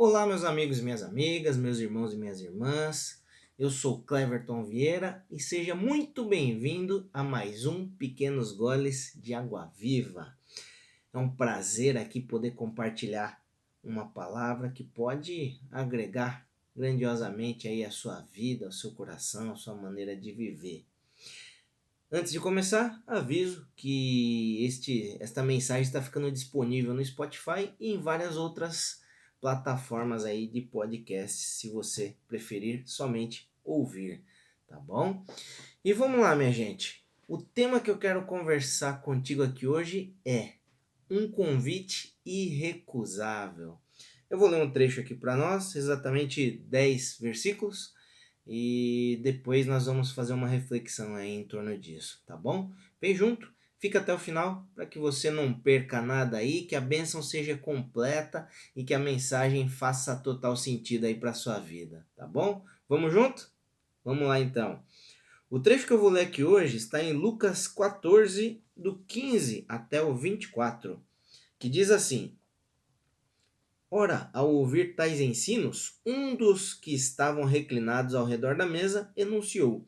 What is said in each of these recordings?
Olá, meus amigos e minhas amigas, meus irmãos e minhas irmãs. Eu sou Cleverton Vieira e seja muito bem-vindo a mais um Pequenos Goles de Água Viva. É um prazer aqui poder compartilhar uma palavra que pode agregar grandiosamente aí a sua vida, o seu coração, a sua maneira de viver. Antes de começar, aviso que este, esta mensagem está ficando disponível no Spotify e em várias outras plataformas aí de podcast, se você preferir somente ouvir, tá bom? E vamos lá, minha gente. O tema que eu quero conversar contigo aqui hoje é um convite irrecusável. Eu vou ler um trecho aqui para nós, exatamente 10 versículos, e depois nós vamos fazer uma reflexão aí em torno disso, tá bom? Vem junto Fica até o final para que você não perca nada aí, que a bênção seja completa e que a mensagem faça total sentido aí para sua vida, tá bom? Vamos junto? Vamos lá então. O trecho que eu vou ler aqui hoje está em Lucas 14, do 15 até o 24, que diz assim: Ora, ao ouvir tais ensinos, um dos que estavam reclinados ao redor da mesa enunciou: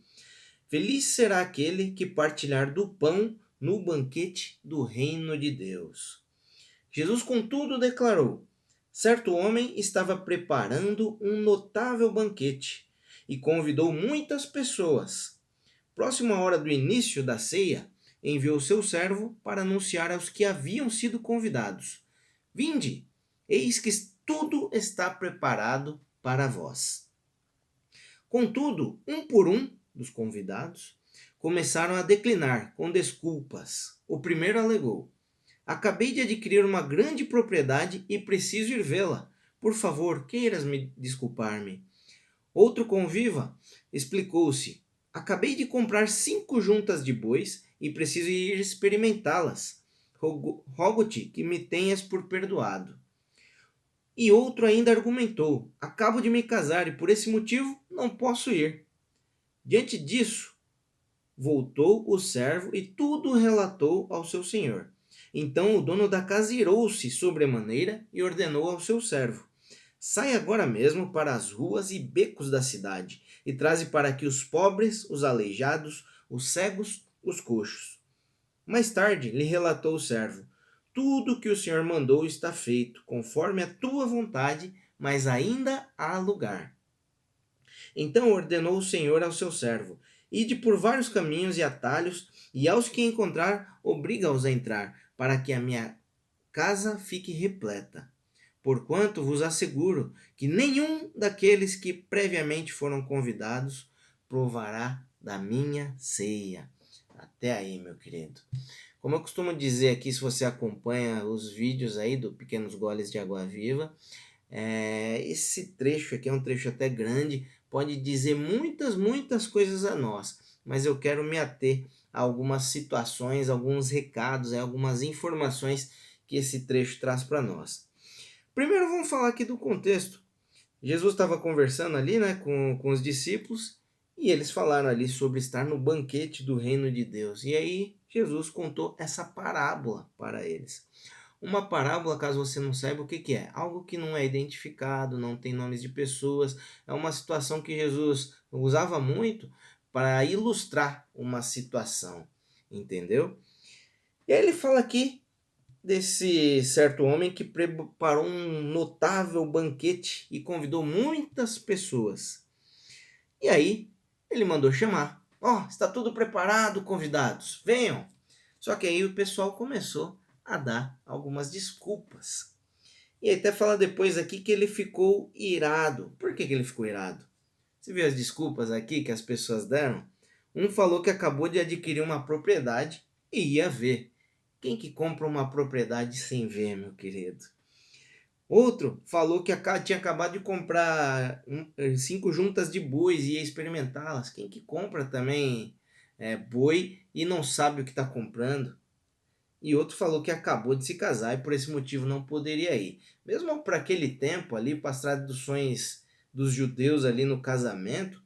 Feliz será aquele que partilhar do pão no banquete do reino de Deus. Jesus, contudo, declarou: certo homem estava preparando um notável banquete e convidou muitas pessoas. Próximo à hora do início da ceia, enviou seu servo para anunciar aos que haviam sido convidados: Vinde, eis que tudo está preparado para vós. Contudo, um por um dos convidados, começaram a declinar com desculpas. O primeiro alegou: Acabei de adquirir uma grande propriedade e preciso ir vê-la. Por favor, queiras me desculpar-me. Outro conviva explicou-se: Acabei de comprar cinco juntas de bois e preciso ir experimentá-las. Rogo-te que me tenhas por perdoado. E outro ainda argumentou: Acabo de me casar e por esse motivo não posso ir. Diante disso, voltou o servo e tudo relatou ao seu senhor. Então o dono da casa irou-se sobremaneira e ordenou ao seu servo: Sai agora mesmo para as ruas e becos da cidade, e traze para aqui os pobres, os aleijados, os cegos, os coxos. Mais tarde lhe relatou o servo: Tudo que o senhor mandou está feito, conforme a tua vontade, mas ainda há lugar. Então ordenou o senhor ao seu servo: Ide por vários caminhos e atalhos, e aos que encontrar, obriga-os a entrar, para que a minha casa fique repleta. Porquanto vos asseguro que nenhum daqueles que previamente foram convidados provará da minha ceia. Até aí, meu querido. Como eu costumo dizer aqui, se você acompanha os vídeos aí do Pequenos Goles de Água Viva, é, esse trecho aqui é um trecho até grande, pode dizer muitas, muitas coisas a nós, mas eu quero me ater a algumas situações, alguns recados, algumas informações que esse trecho traz para nós. Primeiro vamos falar aqui do contexto. Jesus estava conversando ali né, com, com os discípulos e eles falaram ali sobre estar no banquete do reino de Deus. E aí Jesus contou essa parábola para eles. Uma parábola, caso você não saiba o que, que é, algo que não é identificado, não tem nomes de pessoas, é uma situação que Jesus usava muito para ilustrar uma situação, entendeu? E aí ele fala aqui desse certo homem que preparou um notável banquete e convidou muitas pessoas. E aí ele mandou chamar. Ó, oh, está tudo preparado, convidados, venham. Só que aí o pessoal começou a dar algumas desculpas. E até fala depois aqui que ele ficou irado. Por que, que ele ficou irado? Você viu as desculpas aqui que as pessoas deram? Um falou que acabou de adquirir uma propriedade e ia ver. Quem que compra uma propriedade sem ver, meu querido? Outro falou que tinha acabado de comprar cinco juntas de bois e ia experimentá-las. Quem que compra também é, boi e não sabe o que está comprando? E outro falou que acabou de se casar e por esse motivo não poderia ir. Mesmo para aquele tempo ali, para as traduções dos judeus ali no casamento,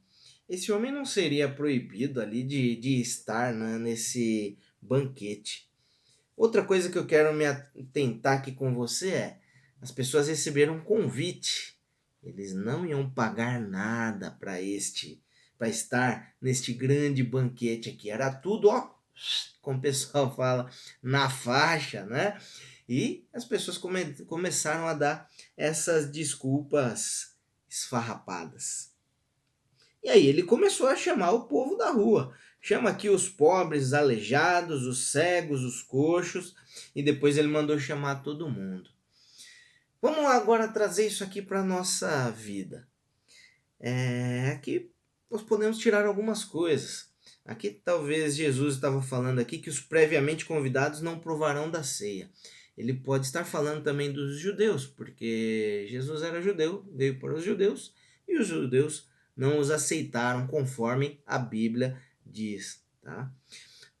esse homem não seria proibido ali de, de estar né, nesse banquete. Outra coisa que eu quero me atentar aqui com você é, as pessoas receberam um convite Eles não iam pagar nada para este, para estar neste grande banquete aqui. Era tudo, ó, como o pessoal fala, na faixa, né? E as pessoas come começaram a dar essas desculpas esfarrapadas. E aí ele começou a chamar o povo da rua. Chama aqui os pobres, os aleijados, os cegos, os coxos, e depois ele mandou chamar todo mundo. Vamos agora trazer isso aqui para a nossa vida. É, aqui nós podemos tirar algumas coisas. Aqui talvez Jesus estava falando aqui que os previamente convidados não provarão da ceia. Ele pode estar falando também dos judeus, porque Jesus era judeu, veio para os judeus, e os judeus não os aceitaram conforme a Bíblia diz, tá?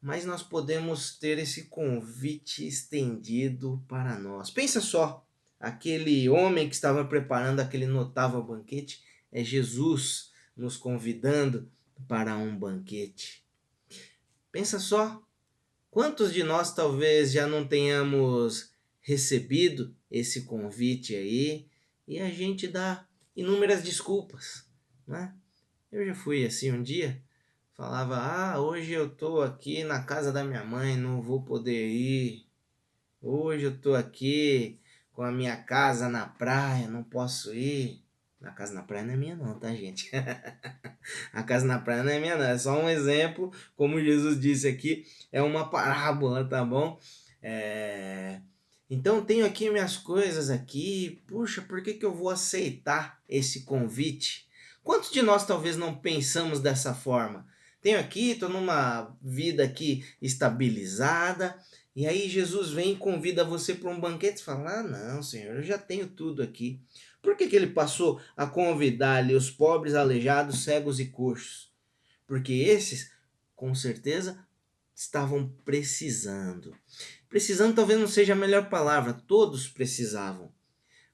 Mas nós podemos ter esse convite estendido para nós. Pensa só, aquele homem que estava preparando aquele notável banquete é Jesus nos convidando para um banquete. Pensa só, quantos de nós talvez já não tenhamos recebido esse convite aí e a gente dá inúmeras desculpas, né? Eu já fui assim um dia, falava: "Ah, hoje eu tô aqui na casa da minha mãe, não vou poder ir. Hoje eu tô aqui com a minha casa na praia, não posso ir". A casa na praia não é minha não, tá, gente? a casa na praia não é minha não, é só um exemplo, como Jesus disse aqui, é uma parábola, tá bom? É... Então tenho aqui minhas coisas aqui, puxa, por que, que eu vou aceitar esse convite? Quantos de nós talvez não pensamos dessa forma? Tenho aqui, estou numa vida aqui estabilizada, e aí Jesus vem e convida você para um banquete e fala: Ah, não, Senhor, eu já tenho tudo aqui. Por que, que ele passou a convidar ali os pobres, aleijados, cegos e coxos? Porque esses, com certeza, estavam precisando. Precisando talvez não seja a melhor palavra, todos precisavam.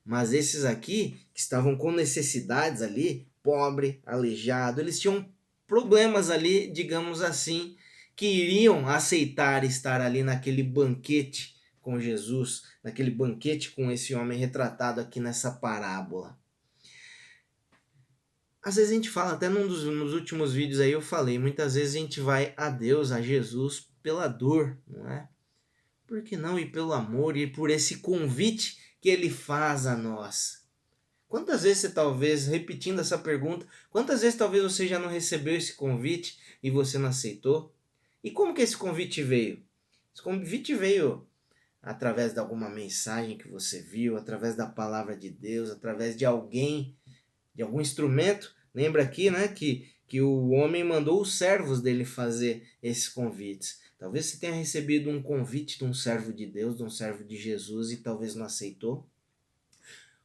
Mas esses aqui, que estavam com necessidades ali, pobre, aleijado, eles tinham problemas ali, digamos assim, que iriam aceitar estar ali naquele banquete com Jesus, naquele banquete com esse homem retratado aqui nessa parábola. Às vezes a gente fala, até num dos nos últimos vídeos aí eu falei, muitas vezes a gente vai a Deus, a Jesus, pela dor, não é? Por que não ir pelo amor e por esse convite que ele faz a nós? Quantas vezes você talvez, repetindo essa pergunta, quantas vezes talvez você já não recebeu esse convite e você não aceitou? E como que esse convite veio? Esse convite veio através de alguma mensagem que você viu, através da palavra de Deus, através de alguém, de algum instrumento. Lembra aqui, né, que, que o homem mandou os servos dele fazer esses convites. Talvez você tenha recebido um convite de um servo de Deus, de um servo de Jesus e talvez não aceitou.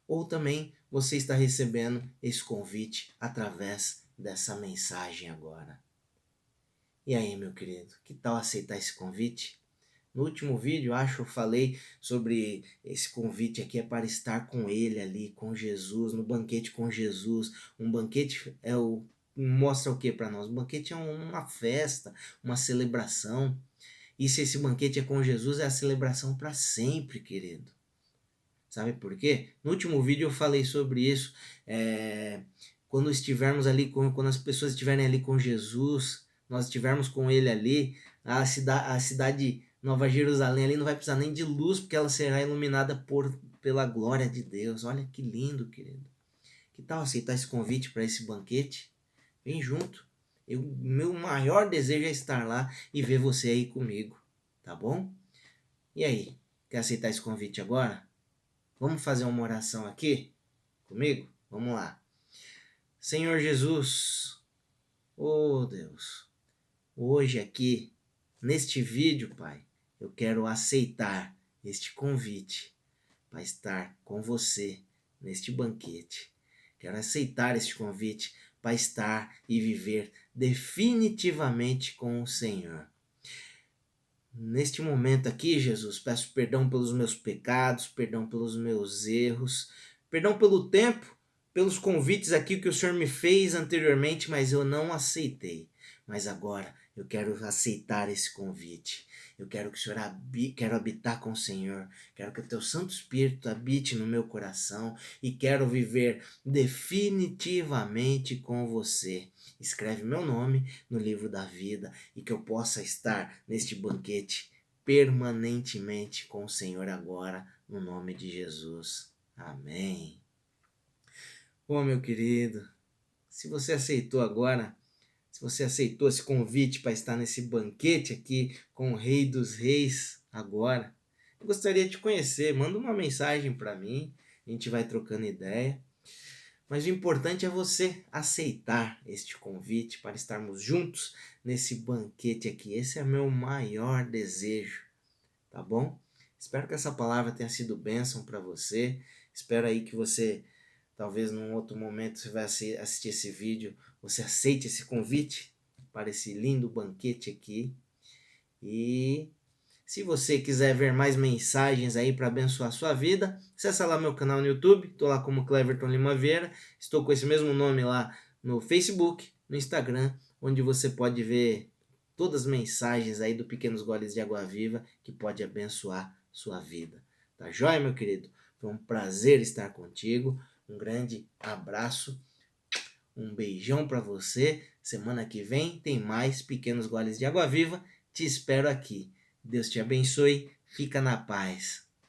Ou também você está recebendo esse convite através dessa mensagem agora. E aí, meu querido, que tal aceitar esse convite? No último vídeo, acho, eu falei sobre esse convite aqui é para estar com ele ali, com Jesus, no banquete com Jesus. Um banquete é o mostra o que para nós? Um banquete é uma festa, uma celebração. E se esse banquete é com Jesus, é a celebração para sempre, querido. Sabe por quê? No último vídeo eu falei sobre isso. É, quando estivermos ali, com, quando as pessoas estiverem ali com Jesus, nós estivermos com Ele ali, a, cida, a cidade Nova Jerusalém ali não vai precisar nem de luz, porque ela será iluminada por, pela glória de Deus. Olha que lindo, querido. Que tal aceitar esse convite para esse banquete? Vem junto. Eu, meu maior desejo é estar lá e ver você aí comigo, tá bom? E aí, quer aceitar esse convite agora? Vamos fazer uma oração aqui comigo? Vamos lá. Senhor Jesus, oh Deus, hoje aqui, neste vídeo, Pai, eu quero aceitar este convite para estar com você neste banquete. Quero aceitar este convite para estar e viver definitivamente com o Senhor. Neste momento aqui, Jesus, peço perdão pelos meus pecados, perdão pelos meus erros, perdão pelo tempo, pelos convites aqui que o Senhor me fez anteriormente, mas eu não aceitei. Mas agora eu quero aceitar esse convite Eu quero que o Senhor habi quero habitar com o Senhor. Quero que o teu Santo Espírito habite no meu coração e quero viver definitivamente com você. Escreve meu nome no livro da vida e que eu possa estar neste banquete permanentemente com o Senhor agora, no nome de Jesus. Amém. Ô meu querido, se você aceitou agora se você aceitou esse convite para estar nesse banquete aqui com o Rei dos Reis agora, eu gostaria de te conhecer. Manda uma mensagem para mim, a gente vai trocando ideia. Mas o importante é você aceitar este convite para estarmos juntos nesse banquete aqui. Esse é meu maior desejo, tá bom? Espero que essa palavra tenha sido bênção para você. Espero aí que você talvez num outro momento você vai assistir esse vídeo, você aceite esse convite para esse lindo banquete aqui. E se você quiser ver mais mensagens aí para abençoar a sua vida, acessa lá meu canal no YouTube, estou lá como Cleverton Lima Vieira, estou com esse mesmo nome lá no Facebook, no Instagram, onde você pode ver todas as mensagens aí do Pequenos Goles de Água Viva que pode abençoar sua vida. Tá joia, meu querido? Foi um prazer estar contigo. Um grande abraço, um beijão para você. Semana que vem tem mais pequenos goles de água viva. Te espero aqui. Deus te abençoe. Fica na paz.